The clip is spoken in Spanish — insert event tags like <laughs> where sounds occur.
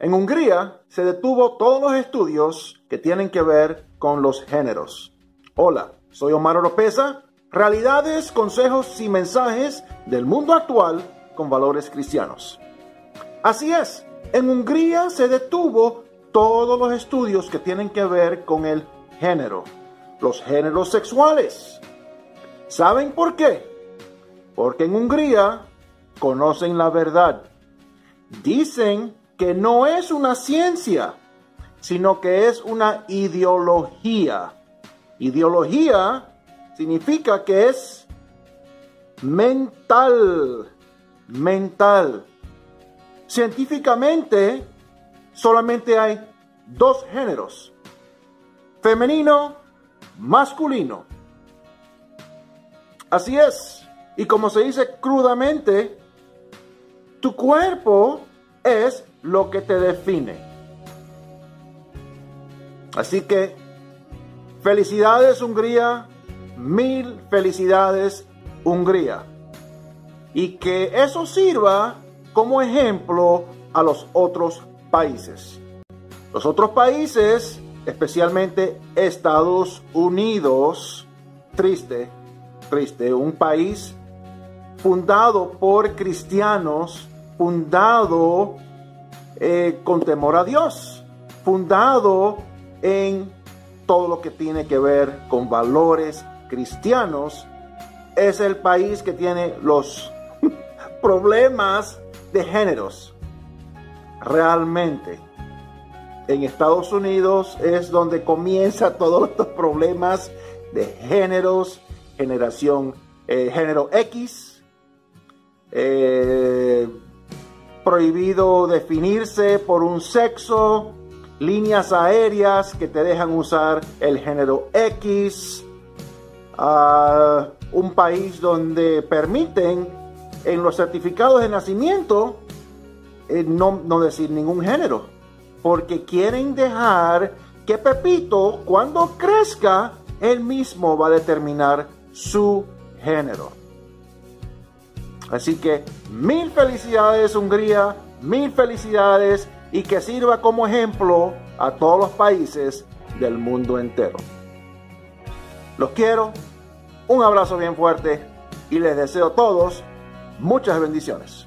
En Hungría se detuvo todos los estudios que tienen que ver con los géneros. Hola, soy Omar Oropesa. Realidades, consejos y mensajes del mundo actual con valores cristianos. Así es, en Hungría se detuvo todos los estudios que tienen que ver con el género, los géneros sexuales. ¿Saben por qué? Porque en Hungría conocen la verdad. Dicen que no es una ciencia, sino que es una ideología. Ideología significa que es mental, mental. Científicamente solamente hay dos géneros, femenino, masculino. Así es. Y como se dice crudamente, tu cuerpo es lo que te define. Así que, felicidades Hungría, mil felicidades Hungría. Y que eso sirva como ejemplo a los otros países. Los otros países, especialmente Estados Unidos, triste, triste, un país fundado por cristianos, fundado eh, con temor a Dios, fundado en todo lo que tiene que ver con valores cristianos, es el país que tiene los <laughs> problemas de géneros. Realmente, en Estados Unidos es donde comienza <laughs> todos estos problemas de géneros, generación, eh, género X, eh, prohibido definirse por un sexo, líneas aéreas que te dejan usar el género X, un país donde permiten en los certificados de nacimiento eh, no decir ningún género, porque quieren dejar que Pepito cuando crezca, él mismo va a determinar su género. Así que mil felicidades Hungría, mil felicidades y que sirva como ejemplo a todos los países del mundo entero. Los quiero, un abrazo bien fuerte y les deseo a todos muchas bendiciones.